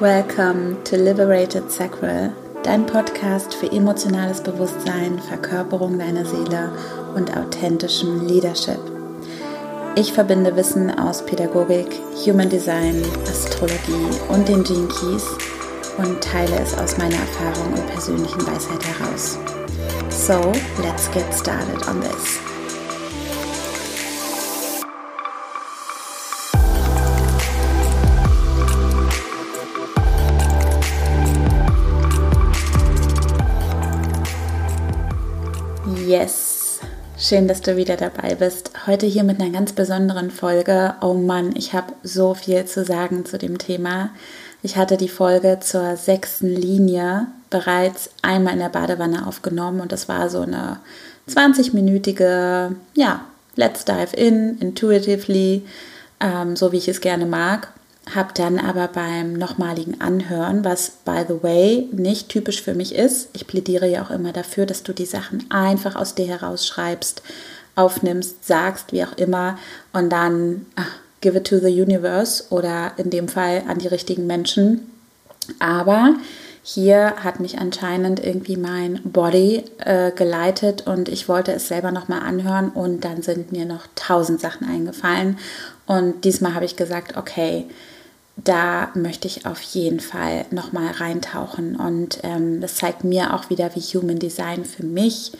Welcome to Liberated Sacral, dein Podcast für emotionales Bewusstsein, Verkörperung deiner Seele und authentischem Leadership. Ich verbinde Wissen aus Pädagogik, Human Design, Astrologie und den Gene Keys und teile es aus meiner Erfahrung und persönlichen Weisheit heraus. So, let's get started on this. Schön, dass du wieder dabei bist. Heute hier mit einer ganz besonderen Folge. Oh Mann, ich habe so viel zu sagen zu dem Thema. Ich hatte die Folge zur sechsten Linie bereits einmal in der Badewanne aufgenommen und das war so eine 20-minütige, ja, Let's Dive In, intuitively, ähm, so wie ich es gerne mag habe dann aber beim nochmaligen Anhören, was by the way nicht typisch für mich ist, ich plädiere ja auch immer dafür, dass du die Sachen einfach aus dir herausschreibst, aufnimmst, sagst, wie auch immer und dann ach, give it to the universe oder in dem Fall an die richtigen Menschen. Aber hier hat mich anscheinend irgendwie mein Body äh, geleitet und ich wollte es selber nochmal anhören und dann sind mir noch tausend Sachen eingefallen und diesmal habe ich gesagt, okay, da möchte ich auf jeden Fall nochmal reintauchen. Und ähm, das zeigt mir auch wieder, wie Human Design für mich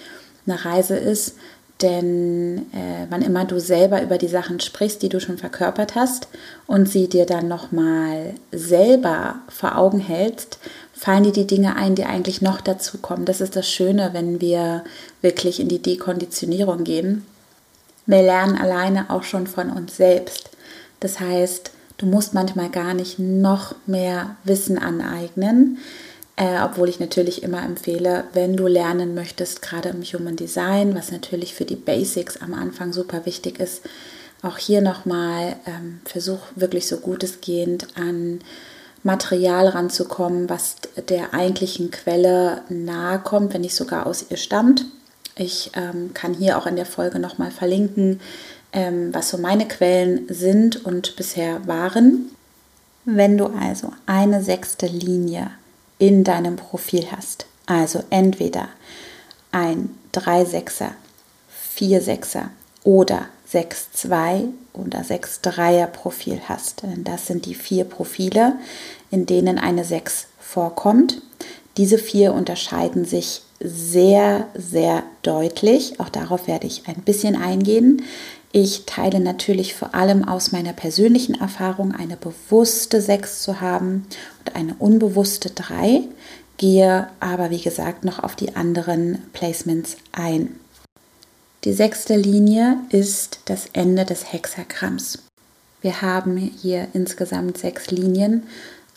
eine Reise ist. Denn äh, wann immer du selber über die Sachen sprichst, die du schon verkörpert hast und sie dir dann nochmal selber vor Augen hältst, fallen dir die Dinge ein, die eigentlich noch dazu kommen. Das ist das Schöne, wenn wir wirklich in die Dekonditionierung gehen. Wir lernen alleine auch schon von uns selbst. Das heißt, Du musst manchmal gar nicht noch mehr Wissen aneignen, äh, obwohl ich natürlich immer empfehle, wenn du lernen möchtest, gerade im Human Design, was natürlich für die Basics am Anfang super wichtig ist, auch hier nochmal ähm, versuch wirklich so gut es geht an Material ranzukommen, was der eigentlichen Quelle nahe kommt, wenn nicht sogar aus ihr stammt. Ich ähm, kann hier auch in der Folge nochmal verlinken, ähm, was so meine Quellen sind und bisher waren. Wenn du also eine sechste Linie in deinem Profil hast, also entweder ein 3-6er, 4-6er oder 6-2 oder 6-3er Profil hast, denn das sind die vier Profile, in denen eine 6 vorkommt. Diese vier unterscheiden sich sehr, sehr deutlich. Auch darauf werde ich ein bisschen eingehen. Ich teile natürlich vor allem aus meiner persönlichen Erfahrung eine bewusste 6 zu haben und eine unbewusste 3, gehe aber wie gesagt noch auf die anderen Placements ein. Die sechste Linie ist das Ende des Hexagramms. Wir haben hier insgesamt sechs Linien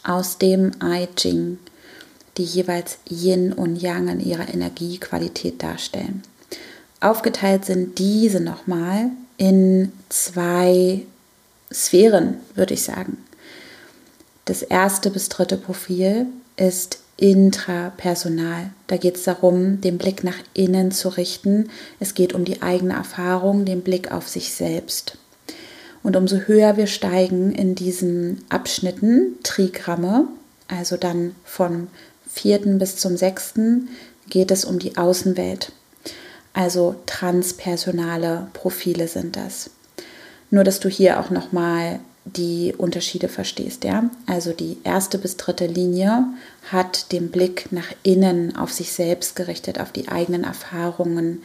aus dem I Ching, die jeweils Yin und Yang in ihrer Energiequalität darstellen. Aufgeteilt sind diese nochmal in zwei Sphären, würde ich sagen. Das erste bis dritte Profil ist intrapersonal. Da geht es darum, den Blick nach innen zu richten. Es geht um die eigene Erfahrung, den Blick auf sich selbst. Und umso höher wir steigen in diesen Abschnitten, Trigramme, also dann vom vierten bis zum sechsten, geht es um die Außenwelt. Also transpersonale Profile sind das. Nur, dass du hier auch nochmal die Unterschiede verstehst, ja. Also die erste bis dritte Linie hat den Blick nach innen auf sich selbst gerichtet, auf die eigenen Erfahrungen,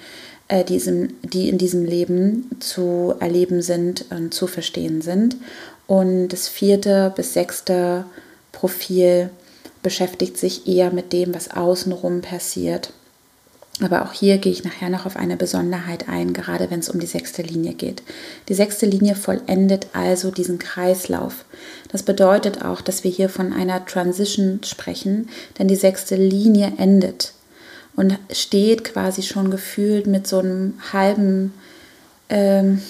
äh, diesem, die in diesem Leben zu erleben sind und zu verstehen sind. Und das vierte bis sechste Profil beschäftigt sich eher mit dem, was außenrum passiert aber auch hier gehe ich nachher noch auf eine Besonderheit ein, gerade wenn es um die sechste Linie geht. Die sechste Linie vollendet also diesen Kreislauf. Das bedeutet auch, dass wir hier von einer Transition sprechen, denn die sechste Linie endet und steht quasi schon gefühlt mit so einem halben, ähm,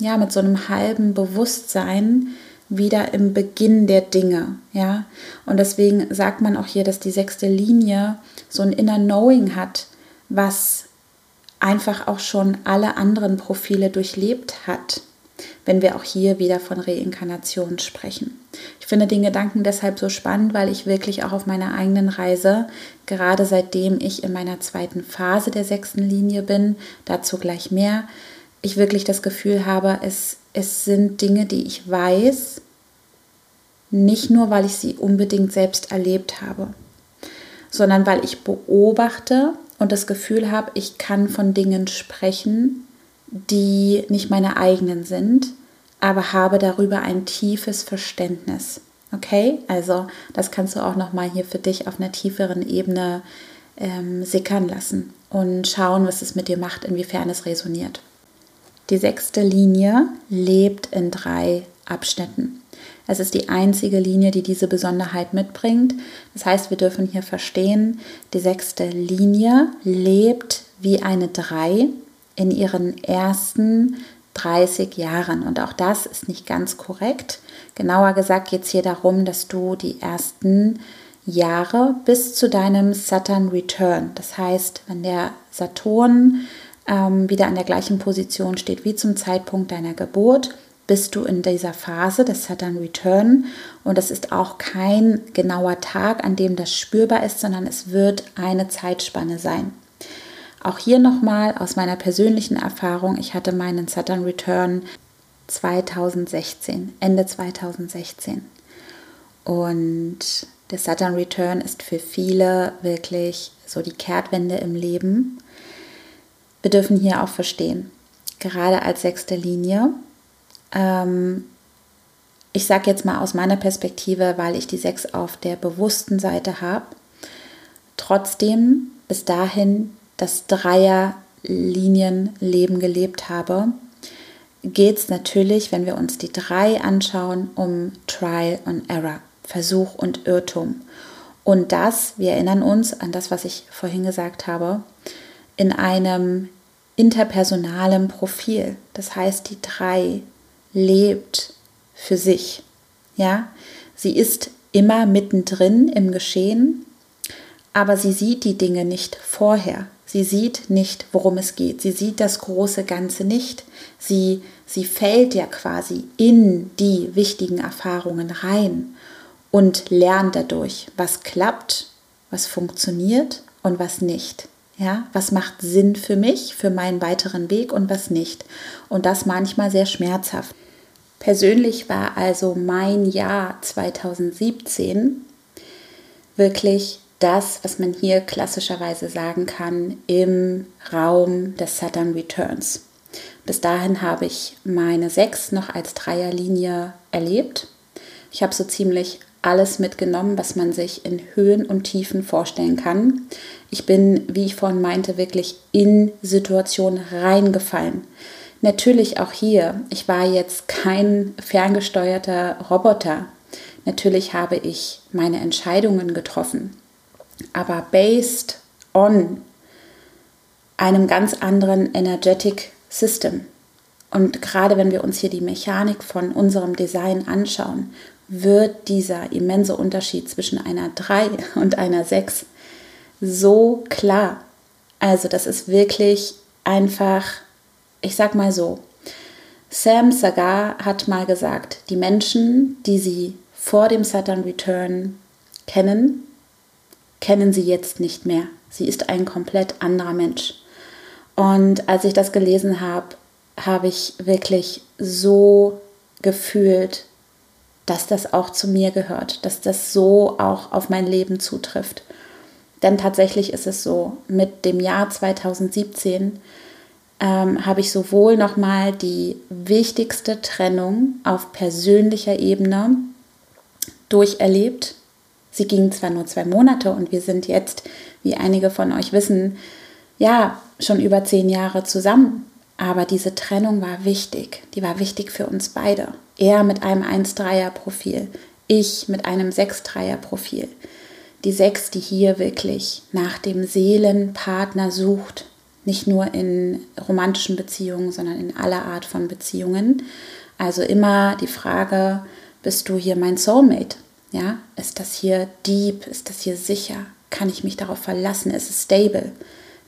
ja, mit so einem halben Bewusstsein wieder im Beginn der Dinge, ja. Und deswegen sagt man auch hier, dass die sechste Linie so ein Inner Knowing hat was einfach auch schon alle anderen Profile durchlebt hat. wenn wir auch hier wieder von Reinkarnation sprechen. Ich finde den Gedanken deshalb so spannend, weil ich wirklich auch auf meiner eigenen Reise, gerade seitdem ich in meiner zweiten Phase der sechsten Linie bin, dazu gleich mehr, ich wirklich das Gefühl habe, es, es sind Dinge, die ich weiß, nicht nur, weil ich sie unbedingt selbst erlebt habe, sondern weil ich beobachte und das Gefühl habe, ich kann von Dingen sprechen, die nicht meine eigenen sind, aber habe darüber ein tiefes Verständnis. Okay, also das kannst du auch noch mal hier für dich auf einer tieferen Ebene ähm, sickern lassen und schauen, was es mit dir macht, inwiefern es resoniert. Die sechste Linie lebt in drei Abschnitten. Es ist die einzige Linie, die diese Besonderheit mitbringt. Das heißt, wir dürfen hier verstehen, die sechste Linie lebt wie eine Drei in ihren ersten 30 Jahren. Und auch das ist nicht ganz korrekt. Genauer gesagt geht es hier darum, dass du die ersten Jahre bis zu deinem Saturn Return, das heißt, wenn der Saturn ähm, wieder an der gleichen Position steht wie zum Zeitpunkt deiner Geburt, bist du in dieser Phase des Saturn Return und es ist auch kein genauer Tag, an dem das spürbar ist, sondern es wird eine Zeitspanne sein. Auch hier nochmal aus meiner persönlichen Erfahrung, ich hatte meinen Saturn Return 2016, Ende 2016. Und der Saturn Return ist für viele wirklich so die Kehrtwende im Leben. Wir dürfen hier auch verstehen, gerade als sechste Linie, ähm, ich sage jetzt mal aus meiner Perspektive, weil ich die sechs auf der bewussten Seite habe, trotzdem bis dahin das Dreierlinienleben gelebt habe, geht es natürlich, wenn wir uns die drei anschauen, um Trial and Error, Versuch und Irrtum. Und das, wir erinnern uns an das, was ich vorhin gesagt habe, in einem interpersonalen Profil. Das heißt, die drei lebt für sich. Ja, sie ist immer mittendrin im Geschehen, aber sie sieht die Dinge nicht vorher. Sie sieht nicht, worum es geht. Sie sieht das große Ganze nicht. Sie, sie fällt ja quasi in die wichtigen Erfahrungen rein und lernt dadurch, was klappt, was funktioniert und was nicht. Ja, was macht Sinn für mich, für meinen weiteren Weg und was nicht. Und das manchmal sehr schmerzhaft. Persönlich war also mein Jahr 2017 wirklich das, was man hier klassischerweise sagen kann, im Raum des Saturn Returns. Bis dahin habe ich meine sechs noch als Dreierlinie erlebt. Ich habe so ziemlich alles mitgenommen, was man sich in Höhen und Tiefen vorstellen kann. Ich bin, wie ich vorhin meinte, wirklich in Situationen reingefallen. Natürlich auch hier, ich war jetzt kein ferngesteuerter Roboter. Natürlich habe ich meine Entscheidungen getroffen, aber based on einem ganz anderen Energetic System. Und gerade wenn wir uns hier die Mechanik von unserem Design anschauen, wird dieser immense Unterschied zwischen einer 3 und einer 6 so klar. Also das ist wirklich einfach ich sag mal so, Sam Sagar hat mal gesagt, die Menschen, die sie vor dem Saturn Return kennen, kennen sie jetzt nicht mehr. Sie ist ein komplett anderer Mensch. Und als ich das gelesen habe, habe ich wirklich so gefühlt, dass das auch zu mir gehört, dass das so auch auf mein Leben zutrifft. Denn tatsächlich ist es so, mit dem Jahr 2017 ähm, habe ich sowohl nochmal die wichtigste Trennung auf persönlicher Ebene durcherlebt. Sie ging zwar nur zwei Monate und wir sind jetzt, wie einige von euch wissen, ja, schon über zehn Jahre zusammen. Aber diese Trennung war wichtig. Die war wichtig für uns beide. Er mit einem 1-3er-Profil, ich mit einem 6-3er-Profil. Die Sechs, die hier wirklich nach dem Seelenpartner sucht, nicht nur in romantischen Beziehungen, sondern in aller Art von Beziehungen. Also immer die Frage, bist du hier mein Soulmate? Ja, ist das hier deep? Ist das hier sicher? Kann ich mich darauf verlassen? Ist es stable?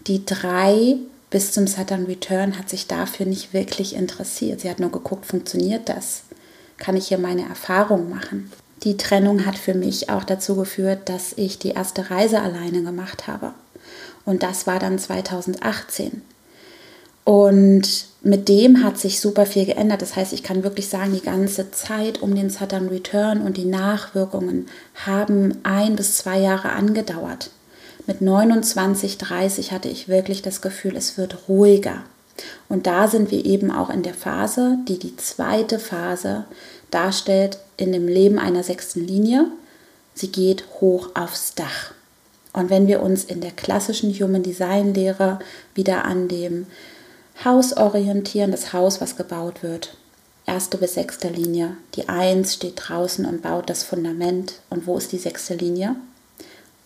Die drei bis zum Saturn Return hat sich dafür nicht wirklich interessiert. Sie hat nur geguckt, funktioniert das? Kann ich hier meine Erfahrung machen? Die Trennung hat für mich auch dazu geführt, dass ich die erste Reise alleine gemacht habe. Und das war dann 2018. Und mit dem hat sich super viel geändert. Das heißt, ich kann wirklich sagen, die ganze Zeit um den Saturn Return und die Nachwirkungen haben ein bis zwei Jahre angedauert. Mit 29, 30 hatte ich wirklich das Gefühl, es wird ruhiger. Und da sind wir eben auch in der Phase, die die zweite Phase darstellt in dem Leben einer sechsten Linie. Sie geht hoch aufs Dach. Und wenn wir uns in der klassischen Human Design Lehre wieder an dem Haus orientieren, das Haus, was gebaut wird. Erste bis sechste Linie. Die Eins steht draußen und baut das Fundament. Und wo ist die sechste Linie?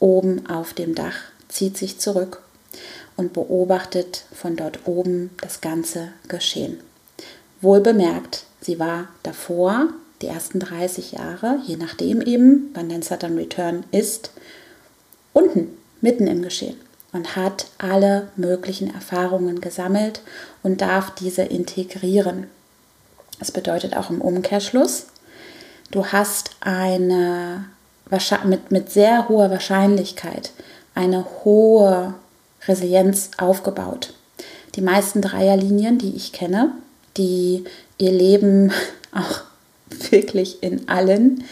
Oben auf dem Dach, zieht sich zurück und beobachtet von dort oben das ganze Geschehen. Wohl bemerkt, sie war davor, die ersten 30 Jahre, je nachdem eben, wann dein Saturn Return ist, unten, mitten im Geschehen und hat alle möglichen Erfahrungen gesammelt und darf diese integrieren. Das bedeutet auch im Umkehrschluss, du hast eine mit, mit sehr hoher Wahrscheinlichkeit eine hohe Resilienz aufgebaut. Die meisten Dreierlinien, die ich kenne, die ihr Leben auch wirklich in allen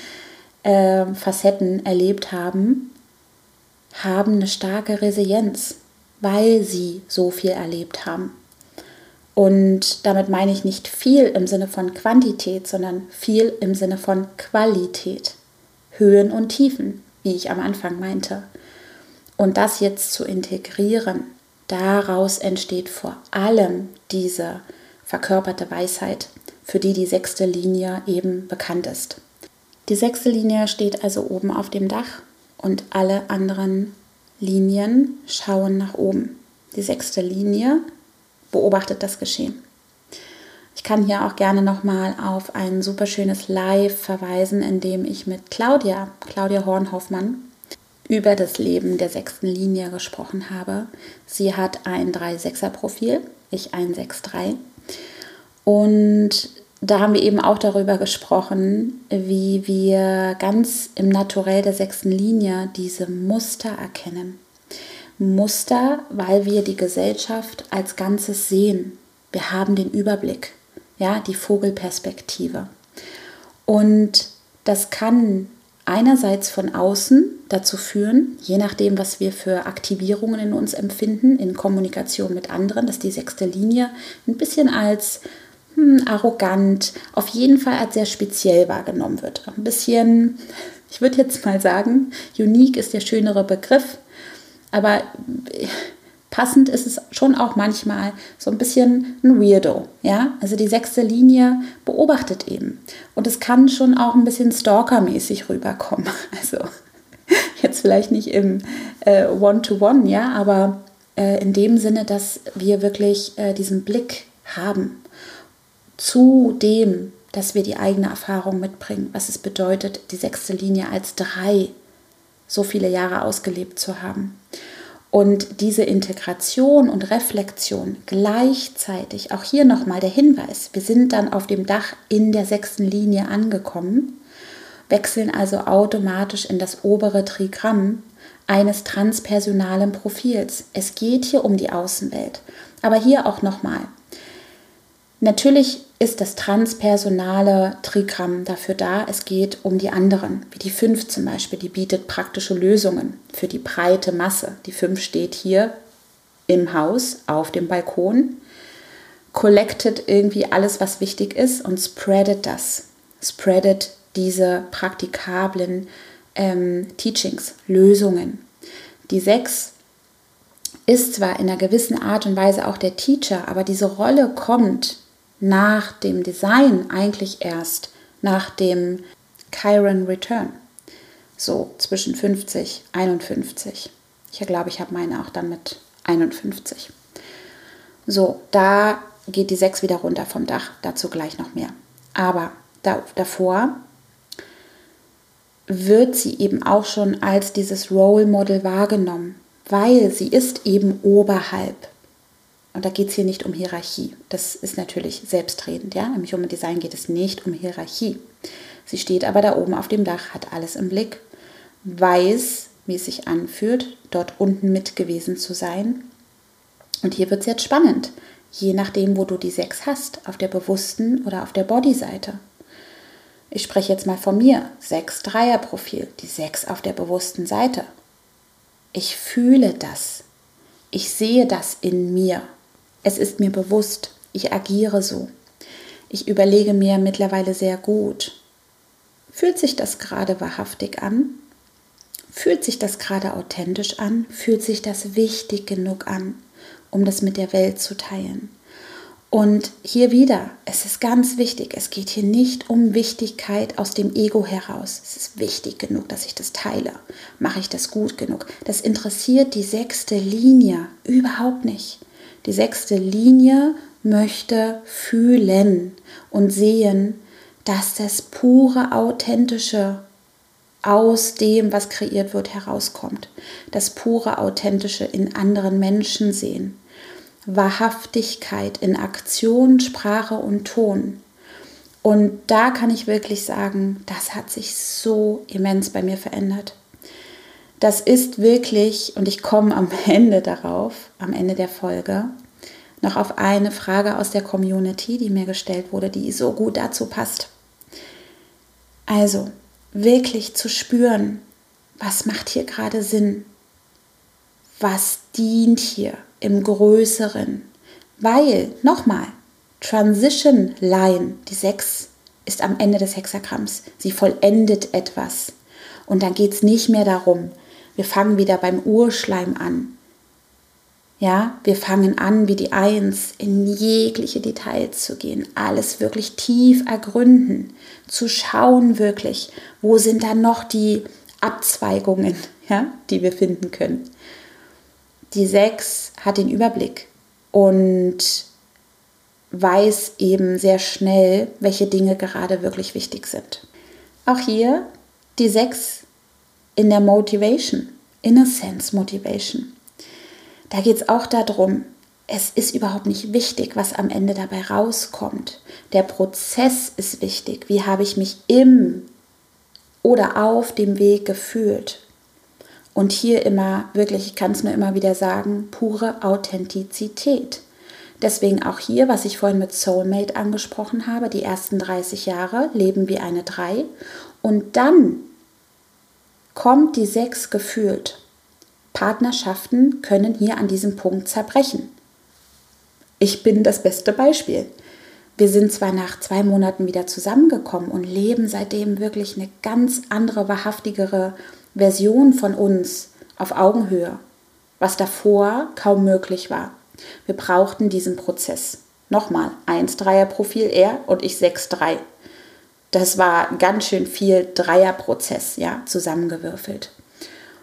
äh, Facetten erlebt haben, haben eine starke Resilienz, weil sie so viel erlebt haben. Und damit meine ich nicht viel im Sinne von Quantität, sondern viel im Sinne von Qualität. Höhen und Tiefen, wie ich am Anfang meinte. Und das jetzt zu integrieren, daraus entsteht vor allem diese verkörperte Weisheit, für die die sechste Linie eben bekannt ist. Die sechste Linie steht also oben auf dem Dach und alle anderen Linien schauen nach oben. Die sechste Linie beobachtet das Geschehen. Ich kann hier auch gerne nochmal auf ein super schönes Live verweisen, in dem ich mit Claudia, Claudia Hornhoffmann, über das Leben der sechsten Linie gesprochen habe. Sie hat ein 3-6er-Profil, ich ein 6-3. Und da haben wir eben auch darüber gesprochen, wie wir ganz im Naturell der sechsten Linie diese Muster erkennen. Muster, weil wir die Gesellschaft als Ganzes sehen. Wir haben den Überblick, ja, die Vogelperspektive. Und das kann einerseits von außen dazu führen, je nachdem, was wir für Aktivierungen in uns empfinden, in Kommunikation mit anderen, dass die sechste Linie ein bisschen als hm, arrogant, auf jeden Fall als sehr speziell wahrgenommen wird. Ein bisschen, ich würde jetzt mal sagen, unique ist der schönere Begriff, aber passend ist es schon auch manchmal so ein bisschen ein Weirdo. Ja? Also die sechste Linie beobachtet eben. Und es kann schon auch ein bisschen stalkermäßig rüberkommen. Also jetzt vielleicht nicht im äh, One-to-One, -One, ja, aber äh, in dem Sinne, dass wir wirklich äh, diesen Blick haben zu dem, dass wir die eigene Erfahrung mitbringen, was es bedeutet, die sechste Linie als drei so viele Jahre ausgelebt zu haben. Und diese Integration und Reflexion gleichzeitig, auch hier nochmal der Hinweis, wir sind dann auf dem Dach in der sechsten Linie angekommen, wechseln also automatisch in das obere Trigramm eines transpersonalen Profils. Es geht hier um die Außenwelt. Aber hier auch nochmal, Natürlich ist das transpersonale Trigramm dafür da, es geht um die anderen, wie die 5 zum Beispiel, die bietet praktische Lösungen für die breite Masse. Die 5 steht hier im Haus auf dem Balkon, collectet irgendwie alles, was wichtig ist und spreadet das, spreadet diese praktikablen ähm, Teachings, Lösungen. Die 6 ist zwar in einer gewissen Art und Weise auch der Teacher, aber diese Rolle kommt nach dem Design eigentlich erst nach dem Chiron Return. So zwischen 50, 51. Ich glaube, ich habe meine auch dann mit 51. So, da geht die 6 wieder runter vom Dach. Dazu gleich noch mehr. Aber da, davor wird sie eben auch schon als dieses Role Model wahrgenommen, weil sie ist eben oberhalb Und da geht es hier nicht um Hierarchie. Das ist natürlich selbstredend, ja. Nämlich um Design geht es nicht um Hierarchie. Sie steht aber da oben auf dem Dach, hat alles im Blick, weiß, wie es sich anfühlt, dort unten mit gewesen zu sein. Und hier wird es jetzt spannend, je nachdem, wo du die sechs hast, auf der bewussten oder auf der Body-Seite. Ich spreche jetzt mal von mir, sechs Dreier-Profil, die sechs auf der bewussten Seite. Ich fühle das. Ich sehe das in mir. Es ist mir bewusst. Ich agiere so. Ich überlege mir mittlerweile sehr gut. Fühlt sich das gerade wahrhaftig an? Fühlt sich das gerade authentisch an? Fühlt sich das wichtig genug an, um das mit der Welt zu teilen? Und hier wieder, es ist ganz wichtig, es geht hier nicht um Wichtigkeit aus dem Ego heraus. Es ist wichtig genug, dass ich das teile. Mache ich das gut genug? Das interessiert die sechste Linie überhaupt nicht. Die sechste Linie möchte fühlen und sehen, dass das pure, authentische aus dem, was kreiert wird, herauskommt. Das pure, authentische in anderen Menschen sehen Wahrhaftigkeit in Aktion, Sprache und Ton. Und da kann ich wirklich sagen, das hat sich so immens bei mir verändert. Das ist wirklich, und ich komme am Ende darauf, am Ende der Folge, noch auf eine Frage aus der Community, die mir gestellt wurde, die so gut dazu passt. Also, wirklich zu spüren, was macht hier gerade Sinn? Was dient hier? im Größeren. Weil, nochmal, Transition Line, die 6, ist am Ende des Hexagramms. Sie vollendet etwas. Und dann geht es nicht mehr darum, wir fangen wieder beim Urschleim an. Ja, wir fangen an, wie die Eins, in jegliche Details zu gehen, alles wirklich tief ergründen, zu schauen wirklich, wo sind da noch die Abzweigungen, ja, die wir finden können die Sechs hat den Überblick und weiß eben sehr schnell, welche Dinge gerade wirklich wichtig sind. Auch hier die Sechs in der Motivation, Inner Sense Motivation. Da geht es auch darum, es ist überhaupt nicht wichtig, was am Ende dabei rauskommt. Der Prozess ist wichtig. Wie habe ich mich im oder auf dem Weg gefühlt? Und hier immer wirklich, ich kann es nur immer wieder sagen, pure Authentizität. Deswegen auch hier, was ich vorhin mit Soulmate angesprochen habe, die ersten 30 Jahre leben wie eine 3 und dann kommt die 6 gefühlt. Partnerschaften können hier an diesem Punkt zerbrechen. Ich bin das beste Beispiel. Wir sind zwar nach zwei Monaten wieder zusammengekommen und leben seitdem wirklich eine ganz andere, wahrhaftigere Version von uns auf Augenhöhe, was davor kaum möglich war. Wir brauchten diesen Prozess. Nochmal, 1-Dreier-Profil er und ich 6-3. Das war ganz schön viel Dreierprozess, ja, zusammengewürfelt.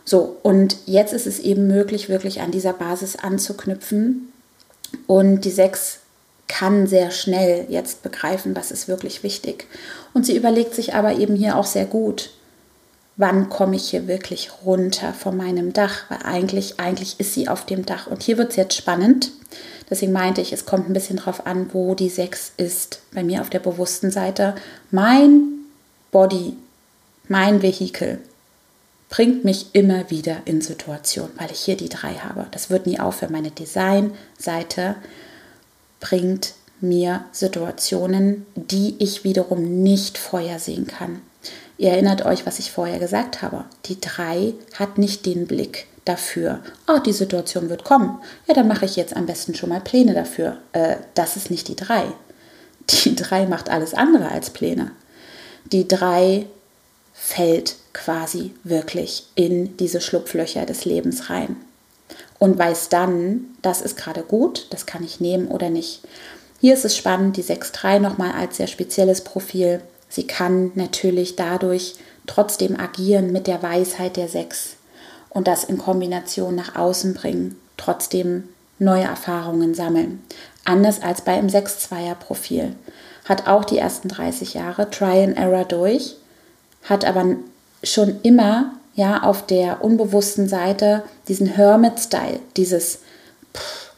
So, und jetzt ist es eben möglich, wirklich an dieser Basis anzuknüpfen. Und die 6 kann sehr schnell jetzt begreifen, was ist wirklich wichtig. Und sie überlegt sich aber eben hier auch sehr gut, wann komme ich hier wirklich runter von meinem Dach, weil eigentlich, eigentlich ist sie auf dem Dach. Und hier wird es jetzt spannend. Deswegen meinte ich, es kommt ein bisschen drauf an, wo die 6 ist. Bei mir auf der bewussten Seite. Mein Body, mein Vehikel bringt mich immer wieder in Situationen, weil ich hier die 3 habe. Das wird nie aufhören. Meine Design-Seite bringt mir Situationen, die ich wiederum nicht vorhersehen kann. Ihr erinnert euch, was ich vorher gesagt habe. Die 3 hat nicht den Blick dafür. Oh, die Situation wird kommen. Ja, dann mache ich jetzt am besten schon mal Pläne dafür. Äh, das ist nicht die 3. Die 3 macht alles andere als Pläne. Die 3 fällt quasi wirklich in diese Schlupflöcher des Lebens rein und weiß dann, das ist gerade gut, das kann ich nehmen oder nicht. Hier ist es spannend, die 6.3 nochmal als sehr spezielles Profil. Sie kann natürlich dadurch trotzdem agieren mit der Weisheit der Sechs und das in Kombination nach außen bringen, trotzdem neue Erfahrungen sammeln. Anders als bei einem 6-2er-Profil. Hat auch die ersten 30 Jahre Try and Error durch, hat aber schon immer ja auf der unbewussten Seite diesen Hermit-Style, dieses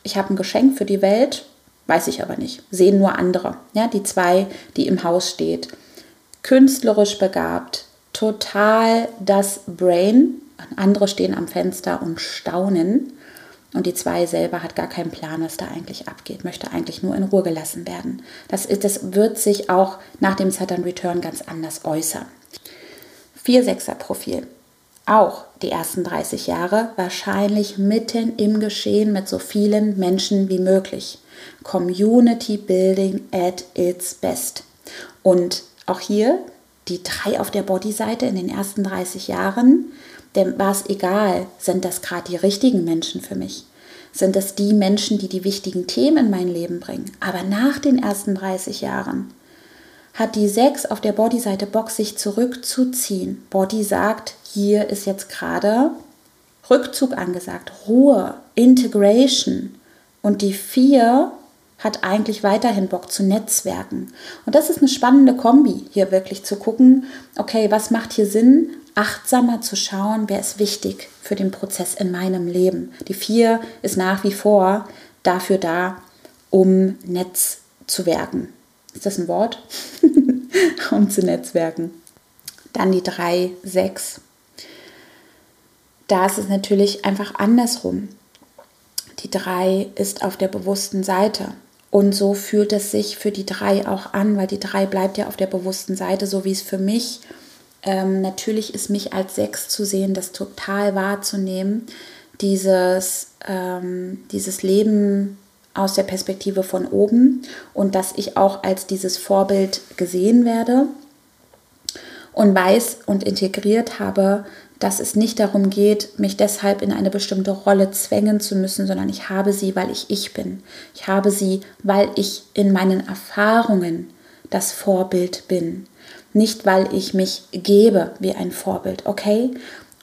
ich habe ein Geschenk für die Welt, weiß ich aber nicht, sehen nur andere. Ja, die zwei, die im Haus steht. Künstlerisch begabt, total das Brain. Andere stehen am Fenster und staunen. Und die zwei selber hat gar keinen Plan, was da eigentlich abgeht, möchte eigentlich nur in Ruhe gelassen werden. Das, ist, das wird sich auch nach dem Saturn Return ganz anders äußern. 4-6er-Profil. Auch die ersten 30 Jahre wahrscheinlich mitten im Geschehen mit so vielen Menschen wie möglich. Community Building at its best. Und auch hier die drei auf der Bodyseite in den ersten 30 Jahren, denn war es egal, sind das gerade die richtigen Menschen für mich? Sind das die Menschen, die die wichtigen Themen in mein Leben bringen? Aber nach den ersten 30 Jahren hat die 6 auf der Bodyseite Bock, sich zurückzuziehen. Body sagt, hier ist jetzt gerade Rückzug angesagt, Ruhe, Integration. Und die 4 hat eigentlich weiterhin Bock zu netzwerken. Und das ist eine spannende Kombi, hier wirklich zu gucken, okay, was macht hier Sinn, achtsamer zu schauen, wer ist wichtig für den Prozess in meinem Leben. Die 4 ist nach wie vor dafür da, um Netz zu werken. Ist das ein Wort? um zu netzwerken. Dann die 3, 6. Da ist es natürlich einfach andersrum. Die 3 ist auf der bewussten Seite. Und so fühlt es sich für die 3 auch an, weil die 3 bleibt ja auf der bewussten Seite, so wie es für mich ähm, natürlich ist, mich als 6 zu sehen, das total wahrzunehmen, dieses, ähm, dieses Leben aus der Perspektive von oben und dass ich auch als dieses Vorbild gesehen werde und weiß und integriert habe, dass es nicht darum geht, mich deshalb in eine bestimmte Rolle zwängen zu müssen, sondern ich habe sie, weil ich ich bin. Ich habe sie, weil ich in meinen Erfahrungen das Vorbild bin. Nicht, weil ich mich gebe wie ein Vorbild, okay?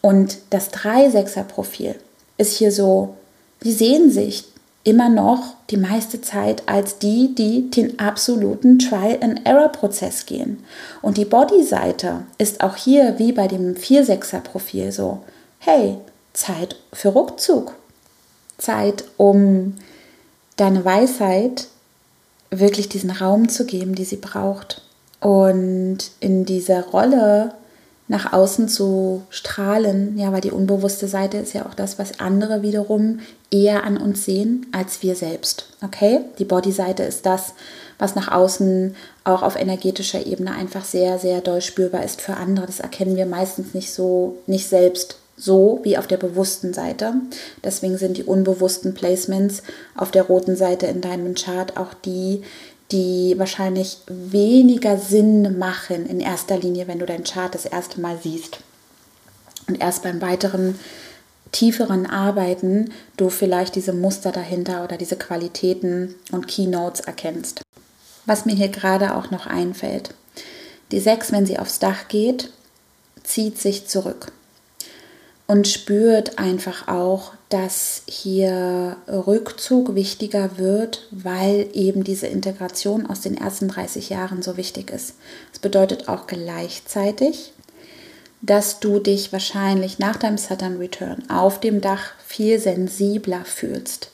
Und das 3-6er-Profil ist hier so, die sehen sich immer noch die meiste Zeit als die, die den absoluten Trial-and-Error-Prozess gehen. Und die Body-Seite ist auch hier wie bei dem 4-6er-Profil so, hey, Zeit für Rückzug. Zeit, um deine Weisheit wirklich diesen Raum zu geben, die sie braucht. Und in dieser Rolle nach außen zu strahlen, ja, weil die unbewusste Seite ist ja auch das, was andere wiederum eher an uns sehen als wir selbst. Okay? Die Bodyseite ist das, was nach außen auch auf energetischer Ebene einfach sehr, sehr doll spürbar ist für andere. Das erkennen wir meistens nicht so, nicht selbst so wie auf der bewussten Seite. Deswegen sind die unbewussten Placements auf der roten Seite in deinem Chart auch die, die wahrscheinlich weniger Sinn machen in erster Linie, wenn du deinen Chart das erste Mal siehst. Und erst beim weiteren tieferen Arbeiten du vielleicht diese Muster dahinter oder diese Qualitäten und Keynotes erkennst. Was mir hier gerade auch noch einfällt. Die 6, wenn sie aufs Dach geht, zieht sich zurück und spürt einfach auch, dass hier Rückzug wichtiger wird, weil eben diese Integration aus den ersten 30 Jahren so wichtig ist. Das bedeutet auch gleichzeitig, dass du dich wahrscheinlich nach deinem Saturn Return auf dem Dach viel sensibler fühlst.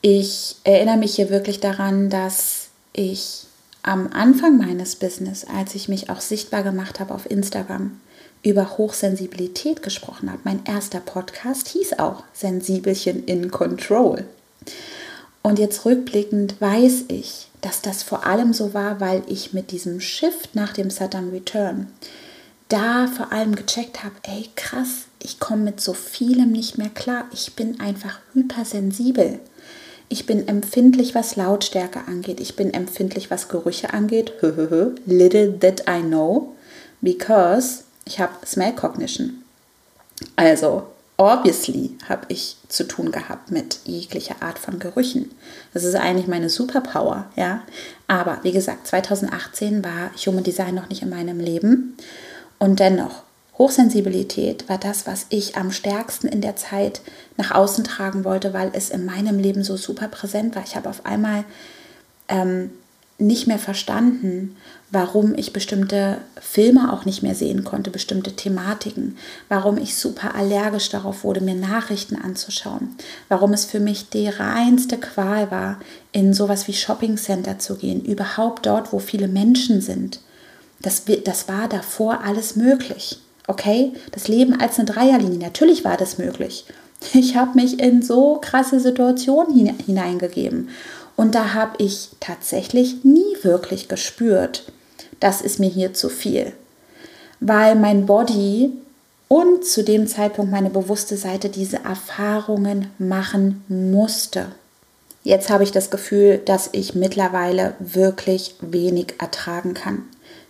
Ich erinnere mich hier wirklich daran, dass ich am Anfang meines Business, als ich mich auch sichtbar gemacht habe auf Instagram, über Hochsensibilität gesprochen habe. Mein erster Podcast hieß auch Sensibelchen in Control. Und jetzt rückblickend weiß ich, dass das vor allem so war, weil ich mit diesem Shift nach dem Saturn Return da vor allem gecheckt habe, ey krass, ich komme mit so vielem nicht mehr klar. Ich bin einfach hypersensibel. Ich bin empfindlich, was Lautstärke angeht. Ich bin empfindlich, was Gerüche angeht. Little that I know. Because ich habe Smell Cognition. Also, obviously habe ich zu tun gehabt mit jeglicher Art von Gerüchen. Das ist eigentlich meine Superpower, ja. Aber wie gesagt, 2018 war Human Design noch nicht in meinem Leben. Und dennoch, Hochsensibilität war das, was ich am stärksten in der Zeit nach außen tragen wollte, weil es in meinem Leben so super präsent war. Ich habe auf einmal ähm, nicht mehr verstanden, warum ich bestimmte Filme auch nicht mehr sehen konnte, bestimmte Thematiken, warum ich super allergisch darauf wurde, mir Nachrichten anzuschauen, warum es für mich die reinste Qual war, in sowas wie Shopping Center zu gehen, überhaupt dort, wo viele Menschen sind. Das, das war davor alles möglich. Okay, das Leben als eine Dreierlinie, natürlich war das möglich. Ich habe mich in so krasse Situationen hineingegeben und da habe ich tatsächlich nie wirklich gespürt, das ist mir hier zu viel. Weil mein Body und zu dem Zeitpunkt meine bewusste Seite diese Erfahrungen machen musste. Jetzt habe ich das Gefühl, dass ich mittlerweile wirklich wenig ertragen kann.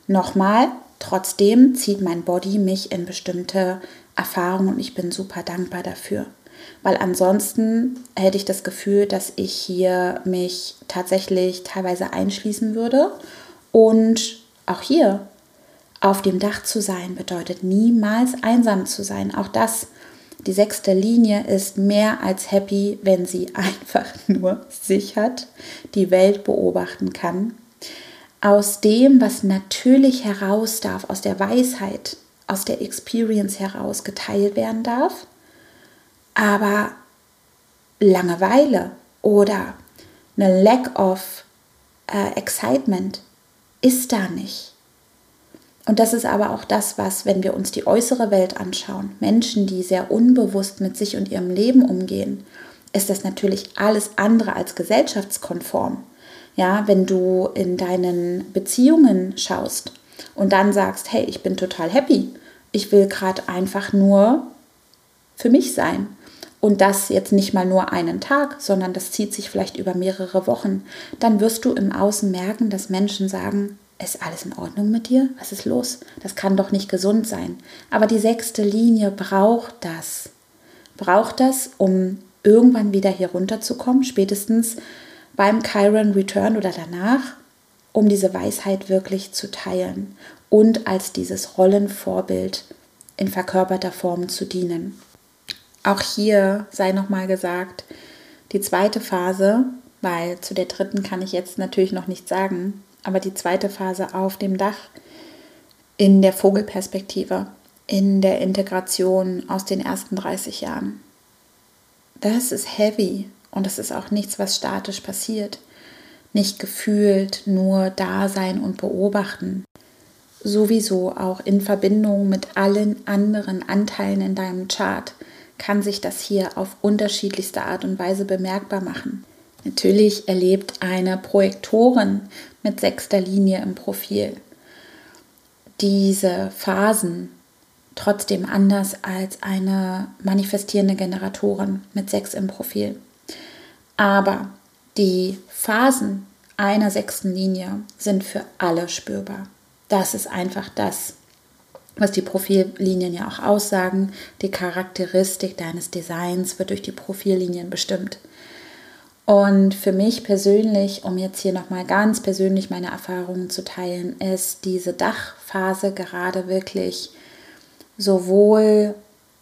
Nochmal, trotzdem zieht mein Body mich in bestimmte Erfahrungen und ich bin super dankbar dafür weil ansonsten hätte ich das Gefühl, dass ich hier mich tatsächlich teilweise einschließen würde. Und auch hier auf dem Dach zu sein bedeutet niemals einsam zu sein. Auch das, die sechste Linie ist mehr als happy, wenn sie einfach nur sich hat, die Welt beobachten kann. Aus dem, was natürlich heraus darf, aus der Weisheit, aus der Experience heraus geteilt werden darf aber Langeweile oder eine Lack of äh, Excitement ist da nicht. Und das ist aber auch das, was, wenn wir uns die äußere Welt anschauen, Menschen, die sehr unbewusst mit sich und ihrem Leben umgehen, ist das natürlich alles andere als gesellschaftskonform. Ja, wenn du in deinen Beziehungen schaust und dann sagst, hey, ich bin total happy, ich will gerade einfach nur für mich sein und das jetzt nicht mal nur einen Tag, sondern das zieht sich vielleicht über mehrere Wochen, dann wirst du im Außen merken, dass Menschen sagen, ist alles in Ordnung mit dir? Was ist los? Das kann doch nicht gesund sein. Aber die sechste Linie braucht das. Braucht das, um irgendwann wieder hier runterzukommen, spätestens beim Chiron Return oder danach, um diese Weisheit wirklich zu teilen und als dieses Rollenvorbild in verkörperter Form zu dienen. Auch hier sei nochmal gesagt, die zweite Phase, weil zu der dritten kann ich jetzt natürlich noch nichts sagen, aber die zweite Phase auf dem Dach in der Vogelperspektive, in der Integration aus den ersten 30 Jahren. Das ist heavy und das ist auch nichts, was statisch passiert. Nicht gefühlt, nur da sein und beobachten. Sowieso auch in Verbindung mit allen anderen Anteilen in deinem Chart kann sich das hier auf unterschiedlichste Art und Weise bemerkbar machen. Natürlich erlebt eine Projektorin mit sechster Linie im Profil diese Phasen trotzdem anders als eine manifestierende Generatorin mit sechs im Profil. Aber die Phasen einer sechsten Linie sind für alle spürbar. Das ist einfach das, was die Profillinien ja auch aussagen. Die Charakteristik deines Designs wird durch die Profillinien bestimmt. Und für mich persönlich, um jetzt hier nochmal ganz persönlich meine Erfahrungen zu teilen, ist diese Dachphase gerade wirklich sowohl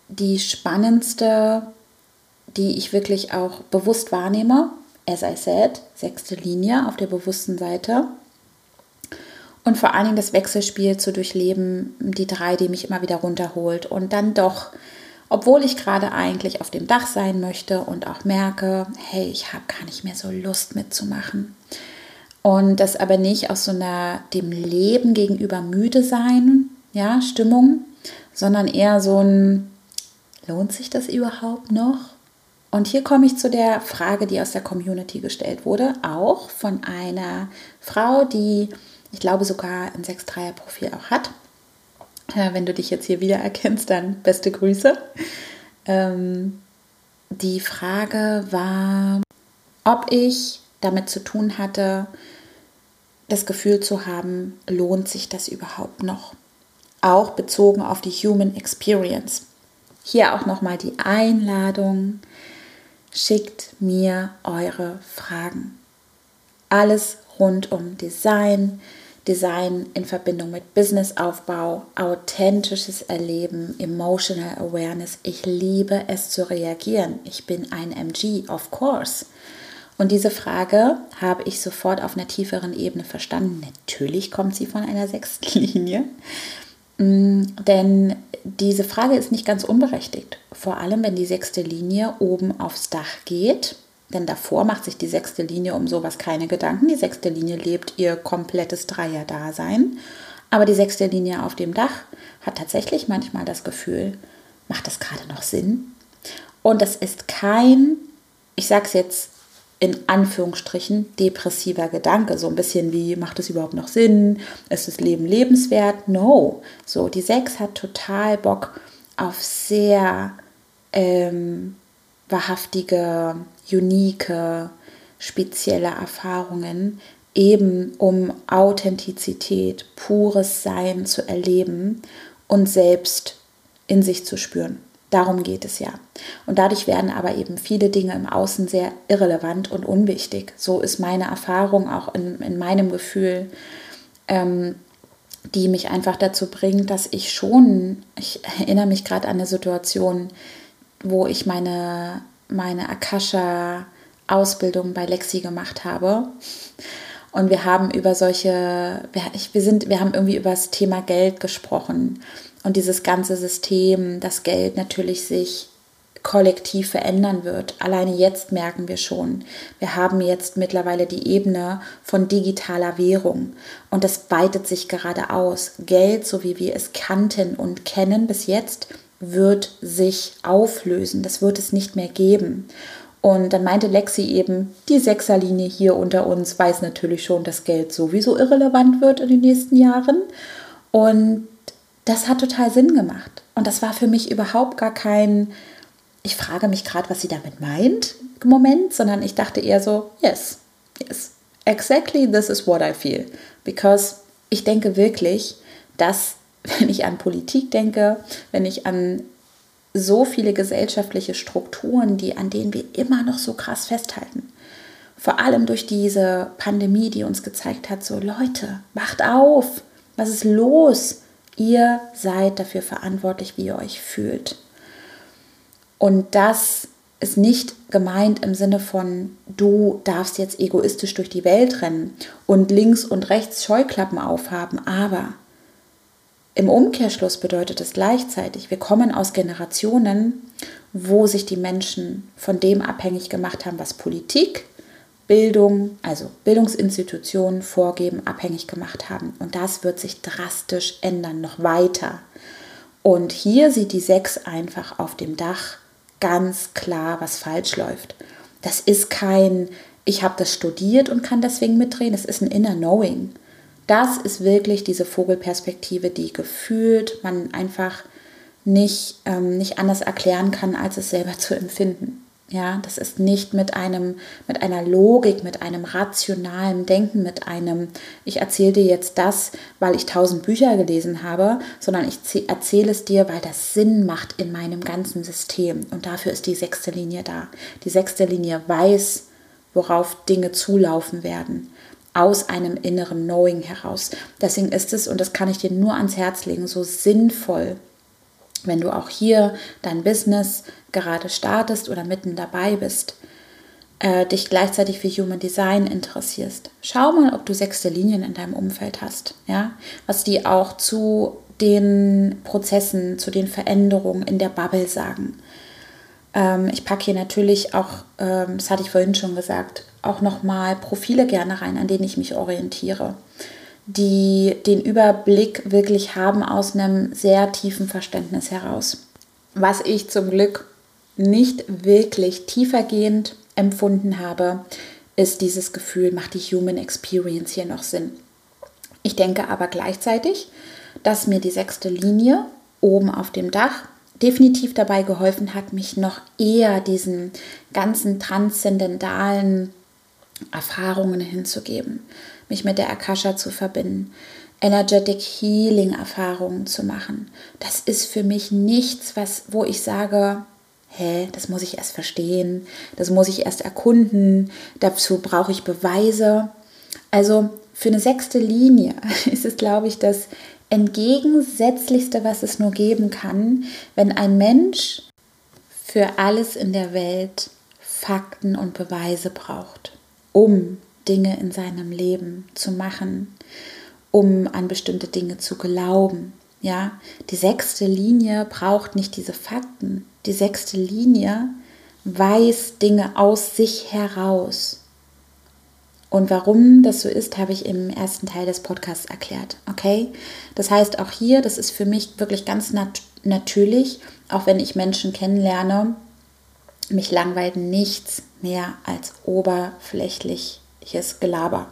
die spannendste, die ich wirklich auch bewusst wahrnehme, as I said, sechste Linie auf der bewussten Seite, und vor allen Dingen das Wechselspiel zu durchleben, die drei, die mich immer wieder runterholt und dann doch, obwohl ich gerade eigentlich auf dem Dach sein möchte und auch merke, hey, ich habe gar nicht mehr so Lust mitzumachen. Und das aber nicht aus so einer dem Leben gegenüber müde sein, ja, Stimmung, sondern eher so ein, lohnt sich das überhaupt noch? Und hier komme ich zu der Frage, die aus der Community gestellt wurde, auch von einer Frau, die ich glaube sogar ein 6-3er-Profil auch hat. Wenn du dich jetzt hier wieder erkennst, dann beste Grüße. Ähm, die Frage war, ob ich damit zu tun hatte, das Gefühl zu haben, lohnt sich das überhaupt noch? Auch bezogen auf die Human Experience. Hier auch nochmal die Einladung, schickt mir eure Fragen. Alles rund um Design, Design in Verbindung mit Businessaufbau, authentisches Erleben, Emotional Awareness. Ich liebe es zu reagieren. Ich bin ein MG, of course. Und diese Frage habe ich sofort auf einer tieferen Ebene verstanden. Natürlich kommt sie von einer sechsten Linie. Mm, denn diese Frage ist nicht ganz unberechtigt. Vor allem, wenn die sechste Linie oben aufs Dach geht. Denn davor macht sich die sechste Linie um sowas keine Gedanken. Die sechste Linie lebt ihr komplettes Dreier-Dasein. Aber die sechste Linie auf dem Dach hat tatsächlich manchmal das Gefühl, macht das gerade noch Sinn? Und das ist kein, ich sage es jetzt in Anführungsstrichen depressiver Gedanke. So ein bisschen wie, macht es überhaupt noch Sinn? Ist das Leben lebenswert? No. So, die 6 hat total Bock auf sehr ähm, wahrhaftige, unique, spezielle Erfahrungen, eben um Authentizität, pures Sein zu erleben und selbst in sich zu spüren. Darum geht es ja. Und dadurch werden aber eben viele Dinge im Außen sehr irrelevant und unwichtig. So ist meine Erfahrung auch in, in meinem Gefühl, ähm, die mich einfach dazu bringt, dass ich schon, ich erinnere mich gerade an eine Situation, wo ich meine, meine Akasha-Ausbildung bei Lexi gemacht habe. Und wir haben über solche, wir, sind, wir haben irgendwie über das Thema Geld gesprochen und dieses ganze System, das Geld natürlich sich kollektiv verändern wird. Alleine jetzt merken wir schon, wir haben jetzt mittlerweile die Ebene von digitaler Währung und das weitet sich gerade aus. Geld, so wie wir es kannten und kennen bis jetzt, wird sich auflösen. Das wird es nicht mehr geben. Und dann meinte Lexi eben, die Sechserlinie hier unter uns weiß natürlich schon, dass Geld sowieso irrelevant wird in den nächsten Jahren. Und das hat total Sinn gemacht. Und das war für mich überhaupt gar kein, ich frage mich gerade, was sie damit meint, Moment, sondern ich dachte eher so, yes, yes, exactly this is what I feel. Because ich denke wirklich, dass, wenn ich an Politik denke, wenn ich an so viele gesellschaftliche Strukturen, die, an denen wir immer noch so krass festhalten, vor allem durch diese Pandemie, die uns gezeigt hat, so Leute, wacht auf, was ist los? Ihr seid dafür verantwortlich, wie ihr euch fühlt. Und das ist nicht gemeint im Sinne von, du darfst jetzt egoistisch durch die Welt rennen und links und rechts Scheuklappen aufhaben, aber im Umkehrschluss bedeutet es gleichzeitig, wir kommen aus Generationen, wo sich die Menschen von dem abhängig gemacht haben, was Politik, Bildung, also Bildungsinstitutionen vorgeben, abhängig gemacht haben. Und das wird sich drastisch ändern, noch weiter. Und hier sieht die 6 einfach auf dem Dach ganz klar, was falsch läuft. Das ist kein, ich habe das studiert und kann deswegen mitdrehen, es ist ein Inner Knowing. Das ist wirklich diese Vogelperspektive, die gefühlt man einfach nicht, ähm, nicht anders erklären kann, als es selber zu empfinden. Ja, das ist nicht mit einem, mit einer Logik, mit einem rationalen Denken, mit einem, ich erzähle dir jetzt das, weil ich tausend Bücher gelesen habe, sondern ich erzähle es dir, weil das Sinn macht in meinem ganzen System. Und dafür ist die sechste Linie da. Die sechste Linie weiß, worauf Dinge zulaufen werden. Aus einem inneren Knowing heraus. Deswegen ist es, und das kann ich dir nur ans Herz legen, so sinnvoll, wenn du auch hier dein Business gerade startest oder mitten dabei bist, äh, dich gleichzeitig für Human Design interessierst. Schau mal, ob du sechste Linien in deinem Umfeld hast, ja, was die auch zu den Prozessen, zu den Veränderungen in der Bubble sagen. Ähm, ich packe hier natürlich auch, ähm, das hatte ich vorhin schon gesagt, auch nochmal Profile gerne rein, an denen ich mich orientiere die den Überblick wirklich haben aus einem sehr tiefen Verständnis heraus. Was ich zum Glück nicht wirklich tiefergehend empfunden habe, ist dieses Gefühl, macht die Human Experience hier noch Sinn? Ich denke aber gleichzeitig, dass mir die sechste Linie oben auf dem Dach definitiv dabei geholfen hat, mich noch eher diesen ganzen transzendentalen Erfahrungen hinzugeben mich mit der Akasha zu verbinden, Energetic Healing Erfahrungen zu machen. Das ist für mich nichts, was, wo ich sage, hä, das muss ich erst verstehen, das muss ich erst erkunden, dazu brauche ich Beweise. Also für eine sechste Linie ist es, glaube ich, das entgegensätzlichste, was es nur geben kann, wenn ein Mensch für alles in der Welt Fakten und Beweise braucht, um Dinge in seinem Leben zu machen, um an bestimmte Dinge zu glauben. Ja, die sechste Linie braucht nicht diese Fakten. Die sechste Linie weiß Dinge aus sich heraus. Und warum das so ist, habe ich im ersten Teil des Podcasts erklärt. Okay? Das heißt, auch hier, das ist für mich wirklich ganz nat natürlich, auch wenn ich Menschen kennenlerne, mich langweilt nichts mehr als oberflächliches Gelaber.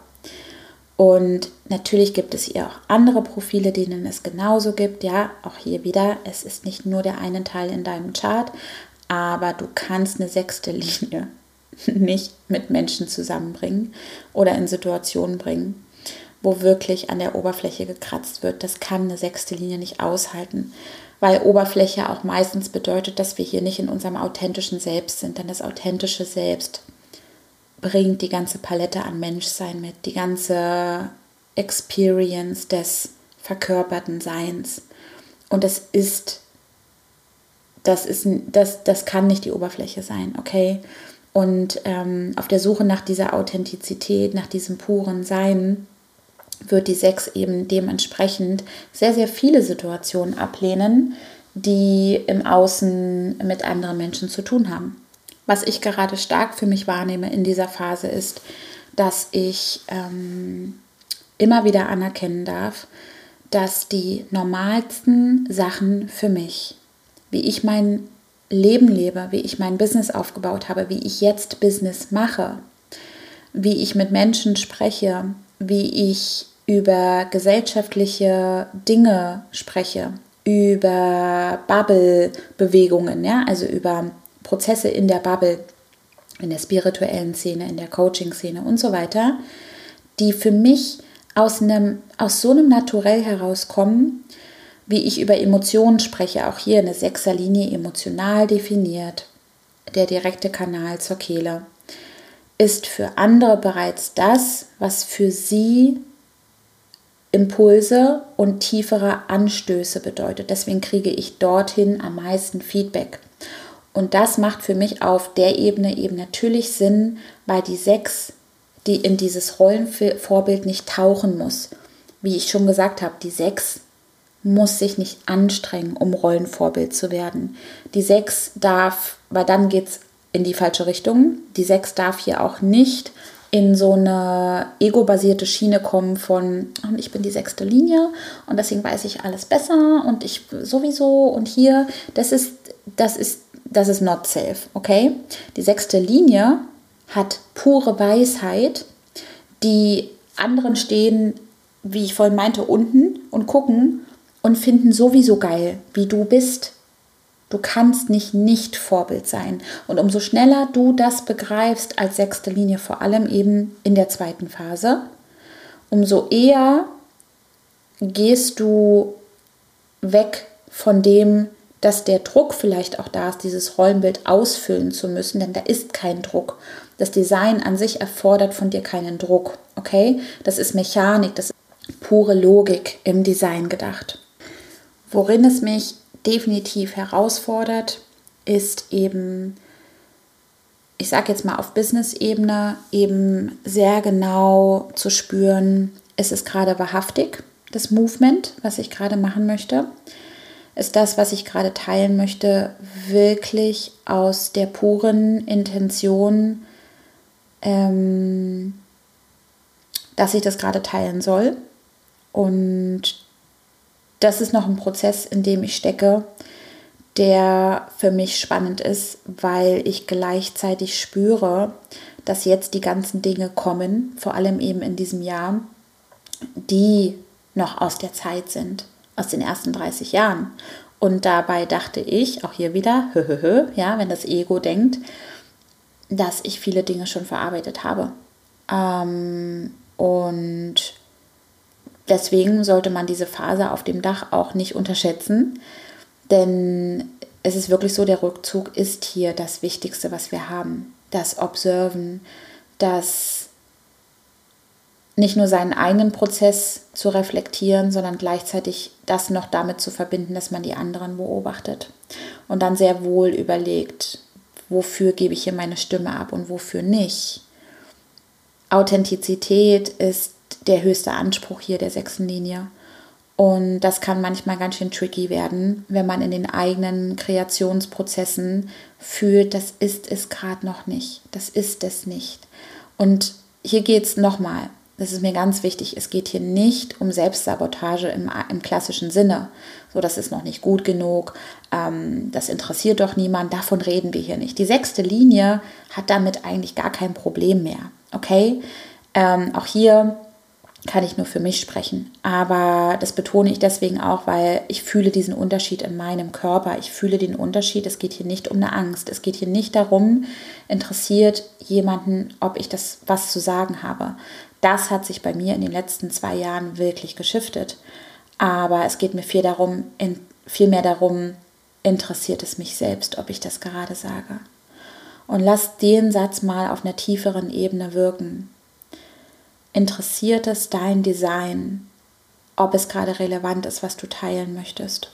Und natürlich gibt es hier auch andere Profile, denen es genauso gibt. Ja, auch hier wieder, es ist nicht nur der eine Teil in deinem Chart, aber du kannst eine sechste Linie nicht mit Menschen zusammenbringen oder in Situationen bringen, wo wirklich an der Oberfläche gekratzt wird. Das kann eine sechste Linie nicht aushalten, weil Oberfläche auch meistens bedeutet, dass wir hier nicht in unserem authentischen Selbst sind, denn das authentische Selbst bringt die ganze Palette an Menschsein mit, die ganze Experience des verkörperten Seins. Und das ist, das ist, das, das kann nicht die Oberfläche sein, okay? Und ähm, auf der Suche nach dieser Authentizität, nach diesem puren Sein, wird die Sechs eben dementsprechend sehr, sehr viele Situationen ablehnen, die im Außen mit anderen Menschen zu tun haben. Was ich gerade stark für mich wahrnehme in dieser Phase ist, dass ich ähm, immer wieder anerkennen darf, dass die normalsten Sachen für mich, wie ich mein Leben lebe, wie ich mein Business aufgebaut habe, wie ich jetzt Business mache, wie ich mit Menschen spreche, wie ich über gesellschaftliche Dinge spreche, über Bubble-Bewegungen, ja, also über Prozesse in der Bubble, in der spirituellen Szene, in der Coaching-Szene und so weiter, die für mich aus, einem, aus so einem Naturell herauskommen, wie ich über Emotionen spreche, auch hier eine Sechserlinie emotional definiert, der direkte Kanal zur Kehle, ist für andere bereits das, was für sie Impulse und tiefere Anstöße bedeutet. Deswegen kriege ich dorthin am meisten Feedback. Und das macht für mich auf der Ebene eben natürlich Sinn, weil die Sechs, die in dieses Rollenvorbild nicht tauchen muss. Wie ich schon gesagt habe, die Sechs muss sich nicht anstrengen, um Rollenvorbild zu werden. Die Sechs darf, weil dann geht es in die falsche Richtung. Die Sechs darf hier auch nicht in so eine ego-basierte Schiene kommen von ich bin die sechste Linie und deswegen weiß ich alles besser und ich sowieso und hier, das ist, das ist, das ist not safe, okay? Die sechste Linie hat pure Weisheit, die anderen stehen, wie ich vorhin meinte, unten und gucken und finden sowieso geil, wie du bist, Du kannst nicht nicht Vorbild sein. Und umso schneller du das begreifst als sechste Linie, vor allem eben in der zweiten Phase, umso eher gehst du weg von dem, dass der Druck vielleicht auch da ist, dieses Rollenbild ausfüllen zu müssen, denn da ist kein Druck. Das Design an sich erfordert von dir keinen Druck, okay? Das ist Mechanik, das ist pure Logik im Design gedacht. Worin es mich definitiv herausfordert, ist eben, ich sage jetzt mal auf Business-Ebene, eben sehr genau zu spüren, ist es gerade wahrhaftig, das Movement, was ich gerade machen möchte? Ist das, was ich gerade teilen möchte, wirklich aus der puren Intention, ähm, dass ich das gerade teilen soll? Und das ist noch ein Prozess, in dem ich stecke, der für mich spannend ist, weil ich gleichzeitig spüre, dass jetzt die ganzen Dinge kommen, vor allem eben in diesem Jahr, die noch aus der Zeit sind, aus den ersten 30 Jahren. Und dabei dachte ich, auch hier wieder, ja, wenn das Ego denkt, dass ich viele Dinge schon verarbeitet habe. Ähm, und deswegen sollte man diese Phase auf dem Dach auch nicht unterschätzen, denn es ist wirklich so, der Rückzug ist hier das Wichtigste, was wir haben. Das Observen, das nicht nur seinen eigenen Prozess zu reflektieren, sondern gleichzeitig das noch damit zu verbinden, dass man die anderen beobachtet und dann sehr wohl überlegt, wofür gebe ich hier meine Stimme ab und wofür nicht. Authentizität ist der höchste Anspruch hier der sechsten Linie. Und das kann manchmal ganz schön tricky werden, wenn man in den eigenen Kreationsprozessen fühlt, das ist es gerade noch nicht. Das ist es nicht. Und hier geht es nochmal, das ist mir ganz wichtig, es geht hier nicht um Selbstsabotage im, im klassischen Sinne. So, das ist noch nicht gut genug, ähm, das interessiert doch niemand, davon reden wir hier nicht. Die sechste Linie hat damit eigentlich gar kein Problem mehr. Okay? Ähm, auch hier kann ich nur für mich sprechen. Aber das betone ich deswegen auch, weil ich fühle diesen Unterschied in meinem Körper. Ich fühle den Unterschied. Es geht hier nicht um eine Angst. Es geht hier nicht darum, interessiert jemanden, ob ich das was zu sagen habe. Das hat sich bei mir in den letzten zwei Jahren wirklich geschiftet. Aber es geht mir viel, darum, in, viel mehr darum, interessiert es mich selbst, ob ich das gerade sage. Und lass den Satz mal auf einer tieferen Ebene wirken interessiert es dein Design, ob es gerade relevant ist, was du teilen möchtest.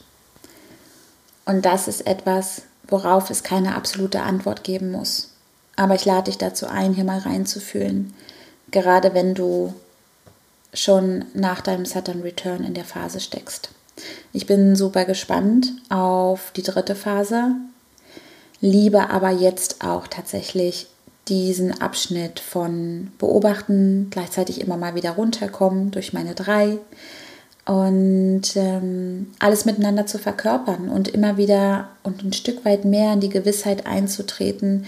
Und das ist etwas, worauf es keine absolute Antwort geben muss. Aber ich lade dich dazu ein, hier mal reinzufühlen, gerade wenn du schon nach deinem Saturn Return in der Phase steckst. Ich bin super gespannt auf die dritte Phase, liebe aber jetzt auch tatsächlich diesen Abschnitt von beobachten, gleichzeitig immer mal wieder runterkommen durch meine drei und ähm, alles miteinander zu verkörpern und immer wieder und ein Stück weit mehr in die Gewissheit einzutreten,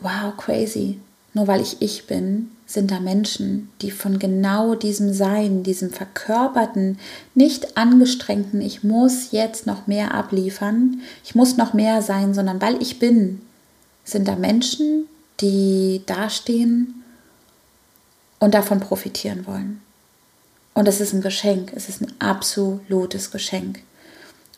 wow, crazy, nur weil ich ich bin, sind da Menschen, die von genau diesem Sein, diesem verkörperten, nicht angestrengten, ich muss jetzt noch mehr abliefern, ich muss noch mehr sein, sondern weil ich bin, sind da Menschen, die dastehen und davon profitieren wollen. Und es ist ein Geschenk, es ist ein absolutes Geschenk.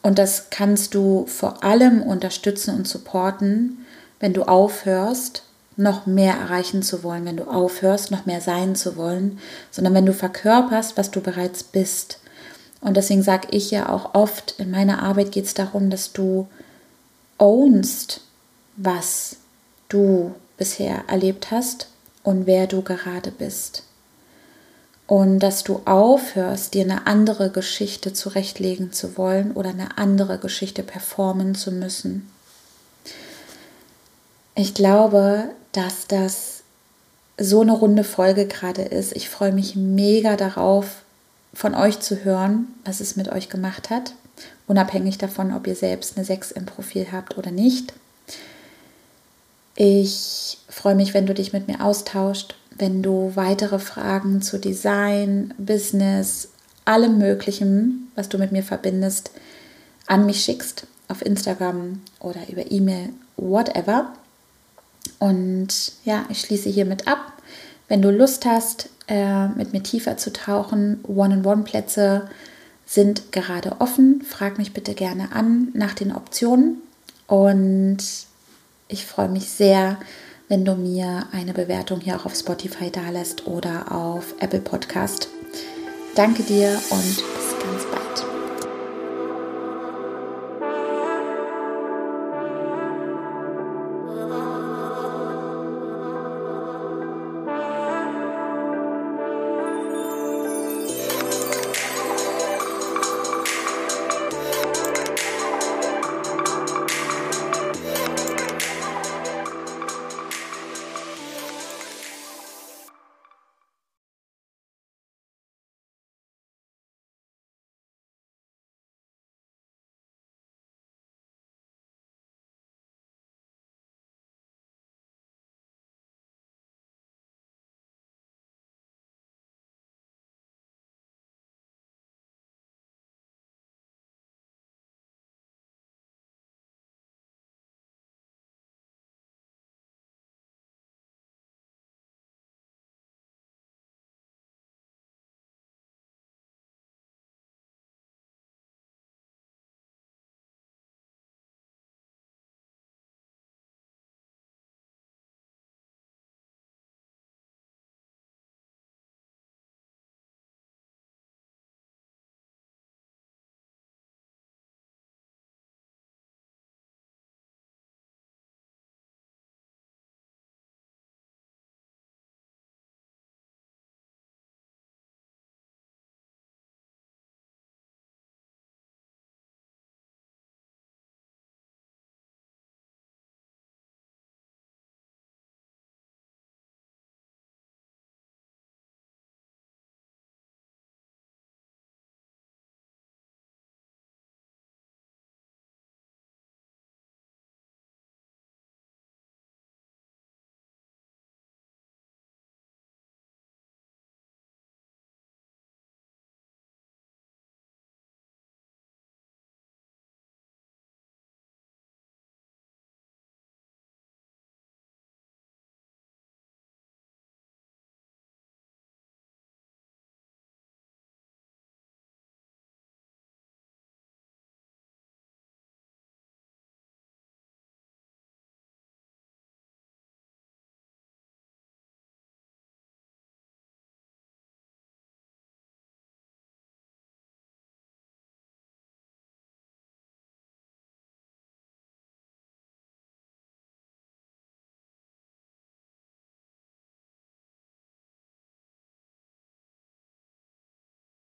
Und das kannst du vor allem unterstützen und supporten, wenn du aufhörst, noch mehr erreichen zu wollen, wenn du aufhörst, noch mehr sein zu wollen, sondern wenn du verkörperst, was du bereits bist. Und deswegen sage ich ja auch oft, in meiner Arbeit geht es darum, dass du ownst, was du bisher erlebt hast und wer du gerade bist. Und dass du aufhörst, dir eine andere Geschichte zurechtlegen zu wollen oder eine andere Geschichte performen zu müssen. Ich glaube, dass das so eine runde Folge gerade ist. Ich freue mich mega darauf, von euch zu hören, was es mit euch gemacht hat, unabhängig davon, ob ihr selbst eine 6 im Profil habt oder nicht. Ich freue mich, wenn du dich mit mir austauscht, wenn du weitere Fragen zu Design, Business, allem Möglichen, was du mit mir verbindest, an mich schickst auf Instagram oder über E-Mail, whatever. Und ja, ich schließe hiermit ab. Wenn du Lust hast, äh, mit mir tiefer zu tauchen, One-on-One-Plätze sind gerade offen. Frag mich bitte gerne an nach den Optionen. Und ich freue mich sehr, wenn du mir eine Bewertung hier auch auf Spotify dalässt oder auf Apple Podcast. Danke dir und